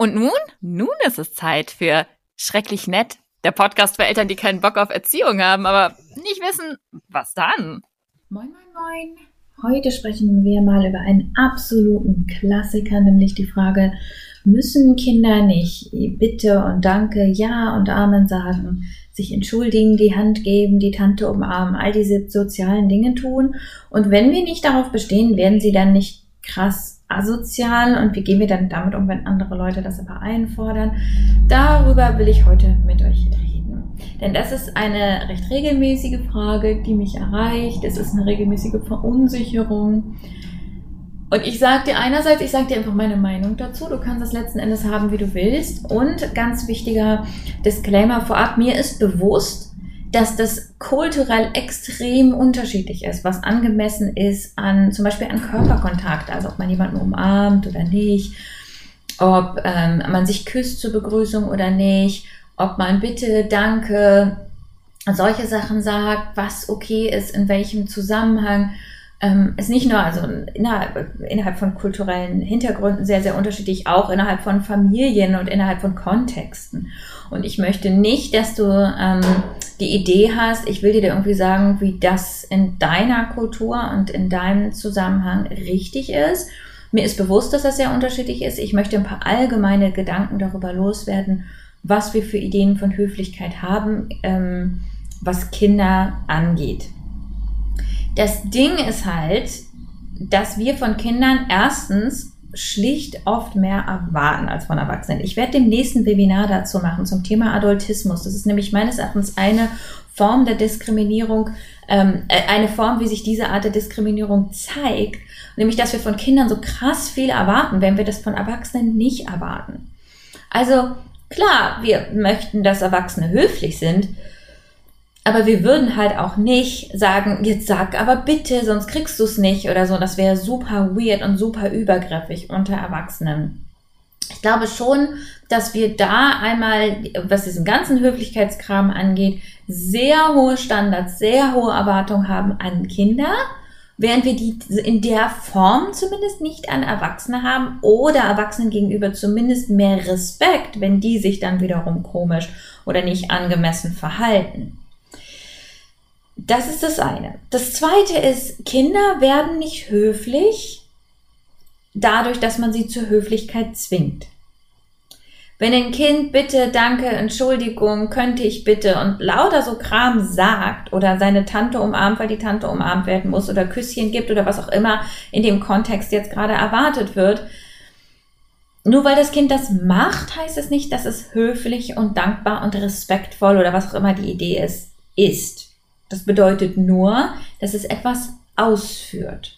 Und nun? Nun ist es Zeit für Schrecklich Nett, der Podcast für Eltern, die keinen Bock auf Erziehung haben, aber nicht wissen, was dann. Moin, moin, moin. Heute sprechen wir mal über einen absoluten Klassiker, nämlich die Frage, müssen Kinder nicht Bitte und Danke, Ja und Amen sagen, sich entschuldigen, die Hand geben, die Tante umarmen, all diese sozialen Dinge tun? Und wenn wir nicht darauf bestehen, werden sie dann nicht krass asozial und wie gehen wir dann damit um, wenn andere Leute das aber einfordern? Darüber will ich heute mit euch reden. Denn das ist eine recht regelmäßige Frage, die mich erreicht. Es ist eine regelmäßige Verunsicherung. Und ich sage dir einerseits, ich sage dir einfach meine Meinung dazu. Du kannst das letzten Endes haben, wie du willst. Und ganz wichtiger Disclaimer vorab, mir ist bewusst, dass das kulturell extrem unterschiedlich ist, was angemessen ist an zum Beispiel an Körperkontakt, also ob man jemanden umarmt oder nicht, ob ähm, man sich küsst zur Begrüßung oder nicht, ob man bitte, danke, solche Sachen sagt, was okay ist, in welchem Zusammenhang. Ähm, ist nicht nur also innerhalb, innerhalb von kulturellen Hintergründen sehr, sehr unterschiedlich, auch innerhalb von Familien und innerhalb von Kontexten. Und ich möchte nicht, dass du ähm, die Idee hast, ich will dir irgendwie sagen, wie das in deiner Kultur und in deinem Zusammenhang richtig ist. Mir ist bewusst, dass das sehr unterschiedlich ist. Ich möchte ein paar allgemeine Gedanken darüber loswerden, was wir für Ideen von Höflichkeit haben, ähm, was Kinder angeht. Das Ding ist halt, dass wir von Kindern erstens schlicht oft mehr erwarten als von Erwachsenen. Ich werde dem nächsten Webinar dazu machen zum Thema Adultismus. Das ist nämlich meines Erachtens eine Form der Diskriminierung, ähm, äh, eine Form, wie sich diese Art der Diskriminierung zeigt, nämlich dass wir von Kindern so krass viel erwarten, wenn wir das von Erwachsenen nicht erwarten. Also klar, wir möchten, dass Erwachsene höflich sind, aber wir würden halt auch nicht sagen, jetzt sag aber bitte, sonst kriegst du es nicht oder so. Das wäre super weird und super übergriffig unter Erwachsenen. Ich glaube schon, dass wir da einmal, was diesen ganzen Höflichkeitskram angeht, sehr hohe Standards, sehr hohe Erwartungen haben an Kinder, während wir die in der Form zumindest nicht an Erwachsene haben oder Erwachsenen gegenüber zumindest mehr Respekt, wenn die sich dann wiederum komisch oder nicht angemessen verhalten. Das ist das eine. Das zweite ist, Kinder werden nicht höflich dadurch, dass man sie zur Höflichkeit zwingt. Wenn ein Kind bitte, danke, Entschuldigung, könnte ich bitte und lauter so Kram sagt oder seine Tante umarmt, weil die Tante umarmt werden muss oder Küsschen gibt oder was auch immer in dem Kontext jetzt gerade erwartet wird, nur weil das Kind das macht, heißt es nicht, dass es höflich und dankbar und respektvoll oder was auch immer die Idee ist, ist. Das bedeutet nur, dass es etwas ausführt.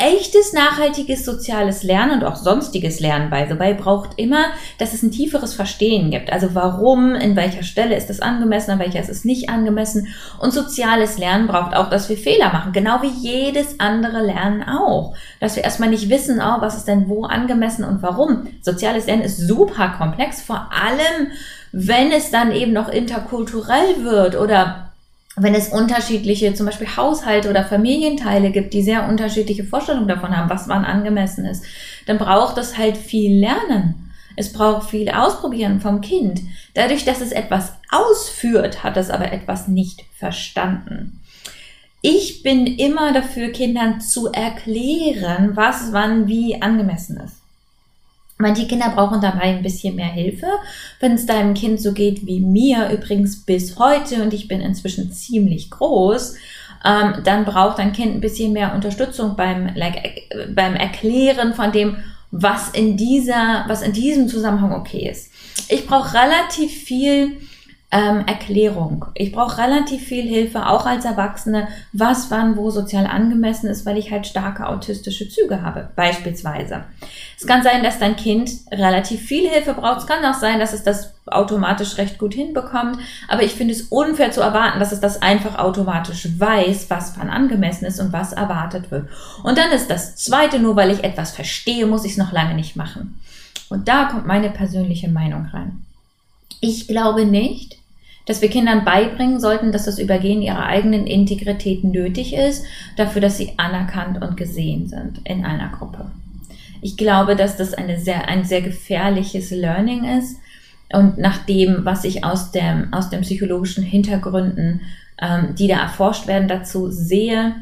Echtes, nachhaltiges soziales Lernen und auch sonstiges Lernen bei dabei braucht immer, dass es ein tieferes Verstehen gibt. Also warum, in welcher Stelle ist es angemessen, an welcher ist es nicht angemessen. Und soziales Lernen braucht auch, dass wir Fehler machen, genau wie jedes andere Lernen auch. Dass wir erstmal nicht wissen, oh, was ist denn wo angemessen und warum. Soziales Lernen ist super komplex, vor allem wenn es dann eben noch interkulturell wird oder wenn es unterschiedliche, zum Beispiel Haushalte oder Familienteile gibt, die sehr unterschiedliche Vorstellungen davon haben, was wann angemessen ist, dann braucht es halt viel Lernen. Es braucht viel Ausprobieren vom Kind. Dadurch, dass es etwas ausführt, hat es aber etwas nicht verstanden. Ich bin immer dafür, Kindern zu erklären, was wann wie angemessen ist. Manche Kinder brauchen dabei ein bisschen mehr Hilfe. Wenn es deinem Kind so geht wie mir, übrigens bis heute, und ich bin inzwischen ziemlich groß, ähm, dann braucht dein Kind ein bisschen mehr Unterstützung beim, like, beim Erklären von dem, was in dieser, was in diesem Zusammenhang okay ist. Ich brauche relativ viel ähm, Erklärung. Ich brauche relativ viel Hilfe, auch als Erwachsene, was wann wo sozial angemessen ist, weil ich halt starke autistische Züge habe, beispielsweise. Es kann sein, dass dein Kind relativ viel Hilfe braucht. Es kann auch sein, dass es das automatisch recht gut hinbekommt. Aber ich finde es unfair zu erwarten, dass es das einfach automatisch weiß, was wann angemessen ist und was erwartet wird. Und dann ist das Zweite, nur weil ich etwas verstehe, muss ich es noch lange nicht machen. Und da kommt meine persönliche Meinung rein. Ich glaube nicht, dass wir Kindern beibringen sollten, dass das Übergehen ihrer eigenen Integrität nötig ist, dafür, dass sie anerkannt und gesehen sind in einer Gruppe. Ich glaube, dass das eine sehr, ein sehr gefährliches Learning ist. Und nach dem, was ich aus dem, aus den psychologischen Hintergründen, ähm, die da erforscht werden, dazu sehe,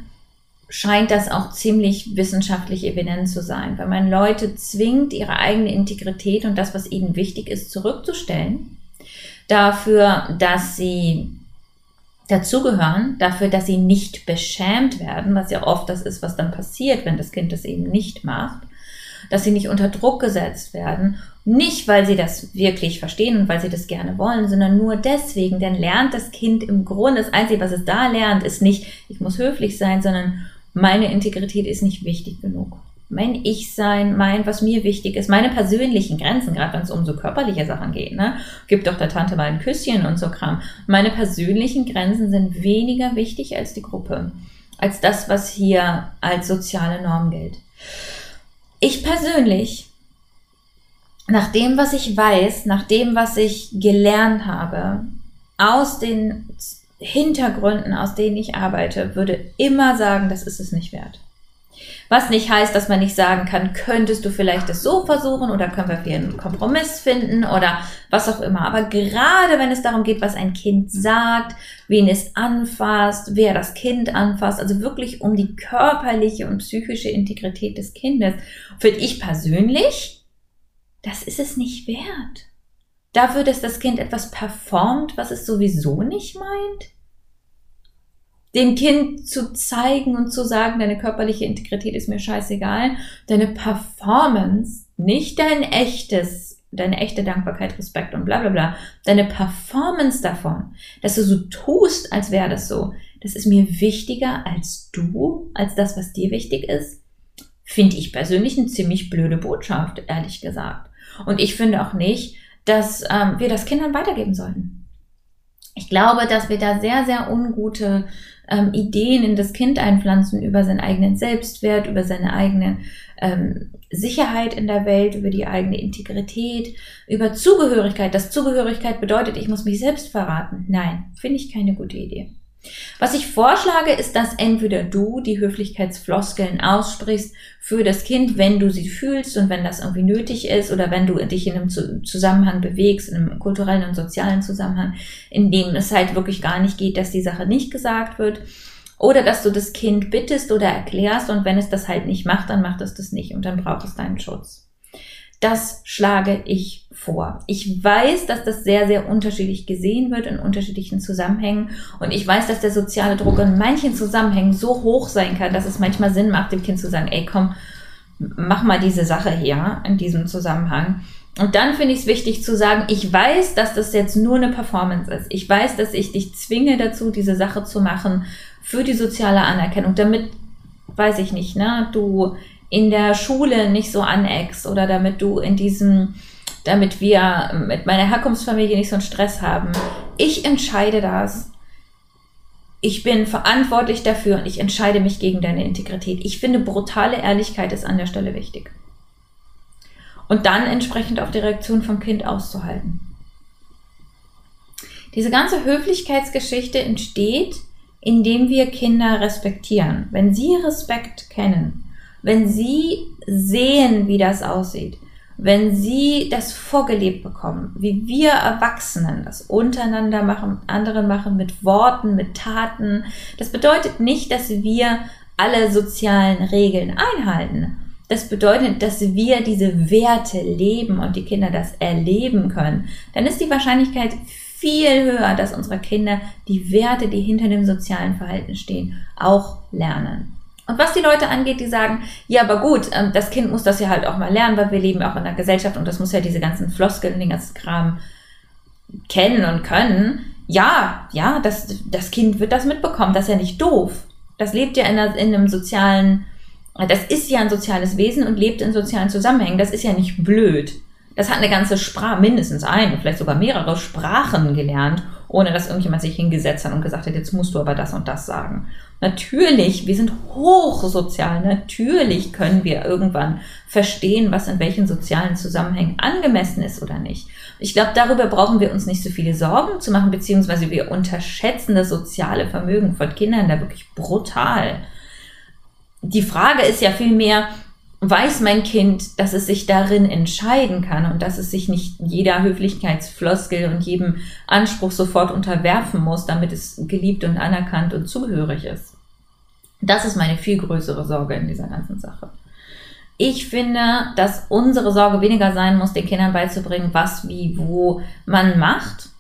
scheint das auch ziemlich wissenschaftlich evident zu sein, weil man Leute zwingt, ihre eigene Integrität und das, was ihnen wichtig ist, zurückzustellen, dafür, dass sie dazugehören, dafür, dass sie nicht beschämt werden, was ja oft das ist, was dann passiert, wenn das Kind das eben nicht macht, dass sie nicht unter Druck gesetzt werden, nicht weil sie das wirklich verstehen und weil sie das gerne wollen, sondern nur deswegen, denn lernt das Kind im Grunde, das Einzige, was es da lernt, ist nicht, ich muss höflich sein, sondern meine Integrität ist nicht wichtig genug. Mein Ich-Sein, mein, was mir wichtig ist, meine persönlichen Grenzen, gerade wenn es um so körperliche Sachen geht, ne? Gib doch der Tante mal ein Küsschen und so Kram. Meine persönlichen Grenzen sind weniger wichtig als die Gruppe, als das, was hier als soziale Norm gilt. Ich persönlich, nach dem, was ich weiß, nach dem, was ich gelernt habe, aus den Hintergründen, aus denen ich arbeite, würde immer sagen, das ist es nicht wert. Was nicht heißt, dass man nicht sagen kann, könntest du vielleicht das so versuchen oder können wir einen Kompromiss finden oder was auch immer. Aber gerade wenn es darum geht, was ein Kind sagt, wen es anfasst, wer das Kind anfasst, also wirklich um die körperliche und psychische Integrität des Kindes, finde ich persönlich, das ist es nicht wert dafür, dass das Kind etwas performt, was es sowieso nicht meint? Dem Kind zu zeigen und zu sagen, deine körperliche Integrität ist mir scheißegal, deine Performance, nicht dein echtes, deine echte Dankbarkeit, Respekt und bla bla bla, deine Performance davon, dass du so tust, als wäre das so, das ist mir wichtiger als du, als das, was dir wichtig ist, finde ich persönlich eine ziemlich blöde Botschaft, ehrlich gesagt. Und ich finde auch nicht, dass ähm, wir das Kindern weitergeben sollten. Ich glaube, dass wir da sehr, sehr ungute ähm, Ideen in das Kind einpflanzen über seinen eigenen Selbstwert, über seine eigene ähm, Sicherheit in der Welt, über die eigene Integrität, über Zugehörigkeit. Das Zugehörigkeit bedeutet, ich muss mich selbst verraten. Nein, finde ich keine gute Idee. Was ich vorschlage, ist, dass entweder du die Höflichkeitsfloskeln aussprichst für das Kind, wenn du sie fühlst und wenn das irgendwie nötig ist oder wenn du dich in einem Zusammenhang bewegst, in einem kulturellen und sozialen Zusammenhang, in dem es halt wirklich gar nicht geht, dass die Sache nicht gesagt wird. Oder dass du das Kind bittest oder erklärst und wenn es das halt nicht macht, dann macht es das nicht und dann braucht es deinen Schutz. Das schlage ich vor. Ich weiß, dass das sehr, sehr unterschiedlich gesehen wird in unterschiedlichen Zusammenhängen. Und ich weiß, dass der soziale Druck in manchen Zusammenhängen so hoch sein kann, dass es manchmal Sinn macht, dem Kind zu sagen, ey, komm, mach mal diese Sache hier in diesem Zusammenhang. Und dann finde ich es wichtig zu sagen, ich weiß, dass das jetzt nur eine Performance ist. Ich weiß, dass ich dich zwinge dazu, diese Sache zu machen für die soziale Anerkennung, damit, weiß ich nicht, ne, du in der Schule nicht so aneckst oder damit du in diesem, damit wir mit meiner Herkunftsfamilie nicht so einen Stress haben. Ich entscheide das. Ich bin verantwortlich dafür und ich entscheide mich gegen deine Integrität. Ich finde, brutale Ehrlichkeit ist an der Stelle wichtig. Und dann entsprechend auf die Reaktion vom Kind auszuhalten. Diese ganze Höflichkeitsgeschichte entsteht, indem wir Kinder respektieren. Wenn sie Respekt kennen, wenn Sie sehen, wie das aussieht, wenn Sie das vorgelebt bekommen, wie wir Erwachsenen das untereinander machen, anderen machen, mit Worten, mit Taten, das bedeutet nicht, dass wir alle sozialen Regeln einhalten. Das bedeutet, dass wir diese Werte leben und die Kinder das erleben können. Dann ist die Wahrscheinlichkeit viel höher, dass unsere Kinder die Werte, die hinter dem sozialen Verhalten stehen, auch lernen. Und was die Leute angeht, die sagen, ja, aber gut, ähm, das Kind muss das ja halt auch mal lernen, weil wir leben auch in einer Gesellschaft und das muss ja diese ganzen Floskeln, den ganzen Kram kennen und können. Ja, ja, das, das Kind wird das mitbekommen. Das ist ja nicht doof. Das lebt ja in, einer, in einem sozialen, das ist ja ein soziales Wesen und lebt in sozialen Zusammenhängen. Das ist ja nicht blöd. Das hat eine ganze Sprache, mindestens eine, vielleicht sogar mehrere Sprachen gelernt, ohne dass irgendjemand sich hingesetzt hat und gesagt hat, jetzt musst du aber das und das sagen. Natürlich, wir sind hochsozial. Natürlich können wir irgendwann verstehen, was in welchen sozialen Zusammenhängen angemessen ist oder nicht. Ich glaube, darüber brauchen wir uns nicht so viele Sorgen zu machen, beziehungsweise wir unterschätzen das soziale Vermögen von Kindern da wirklich brutal. Die Frage ist ja vielmehr, weiß mein Kind, dass es sich darin entscheiden kann und dass es sich nicht jeder Höflichkeitsfloskel und jedem Anspruch sofort unterwerfen muss, damit es geliebt und anerkannt und zugehörig ist. Das ist meine viel größere Sorge in dieser ganzen Sache. Ich finde, dass unsere Sorge weniger sein muss, den Kindern beizubringen, was, wie, wo man macht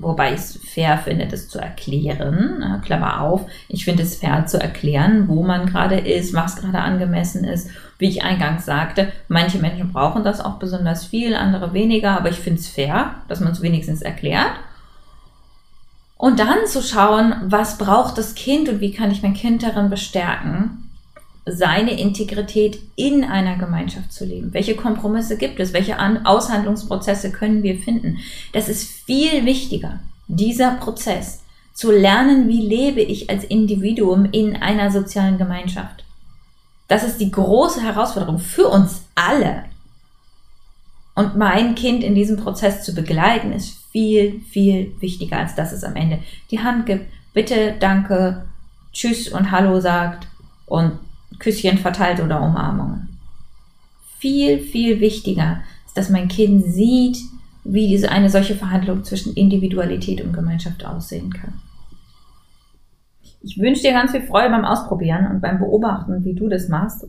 Wobei ich es fair finde, das zu erklären. Klammer auf. Ich finde es fair zu erklären, wo man gerade ist, was gerade angemessen ist. Wie ich eingangs sagte, manche Menschen brauchen das auch besonders viel, andere weniger, aber ich finde es fair, dass man es wenigstens erklärt. Und dann zu schauen, was braucht das Kind und wie kann ich mein Kind darin bestärken, seine Integrität in einer Gemeinschaft zu leben. Welche Kompromisse gibt es? Welche Aushandlungsprozesse können wir finden? Das ist viel wichtiger, dieser Prozess, zu lernen, wie lebe ich als Individuum in einer sozialen Gemeinschaft. Das ist die große Herausforderung für uns alle. Und mein Kind in diesem Prozess zu begleiten, ist viel, viel wichtiger, als dass es am Ende die Hand gibt, bitte, danke, tschüss und hallo sagt und Küsschen verteilt oder Umarmungen. Viel, viel wichtiger ist, dass mein Kind sieht, wie diese eine solche Verhandlung zwischen Individualität und Gemeinschaft aussehen kann. Ich wünsche dir ganz viel Freude beim Ausprobieren und beim Beobachten, wie du das machst.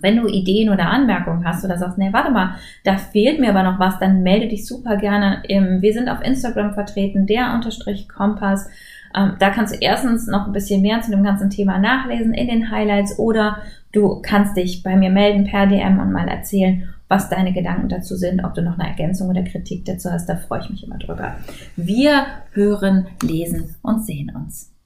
Wenn du Ideen oder Anmerkungen hast oder sagst, nee, warte mal, da fehlt mir aber noch was, dann melde dich super gerne. Im, wir sind auf Instagram vertreten, der Unterstrich Kompass. Ähm, da kannst du erstens noch ein bisschen mehr zu dem ganzen Thema nachlesen in den Highlights oder du kannst dich bei mir melden per DM und mal erzählen, was deine Gedanken dazu sind, ob du noch eine Ergänzung oder Kritik dazu hast. Da freue ich mich immer drüber. Wir hören, lesen und sehen uns.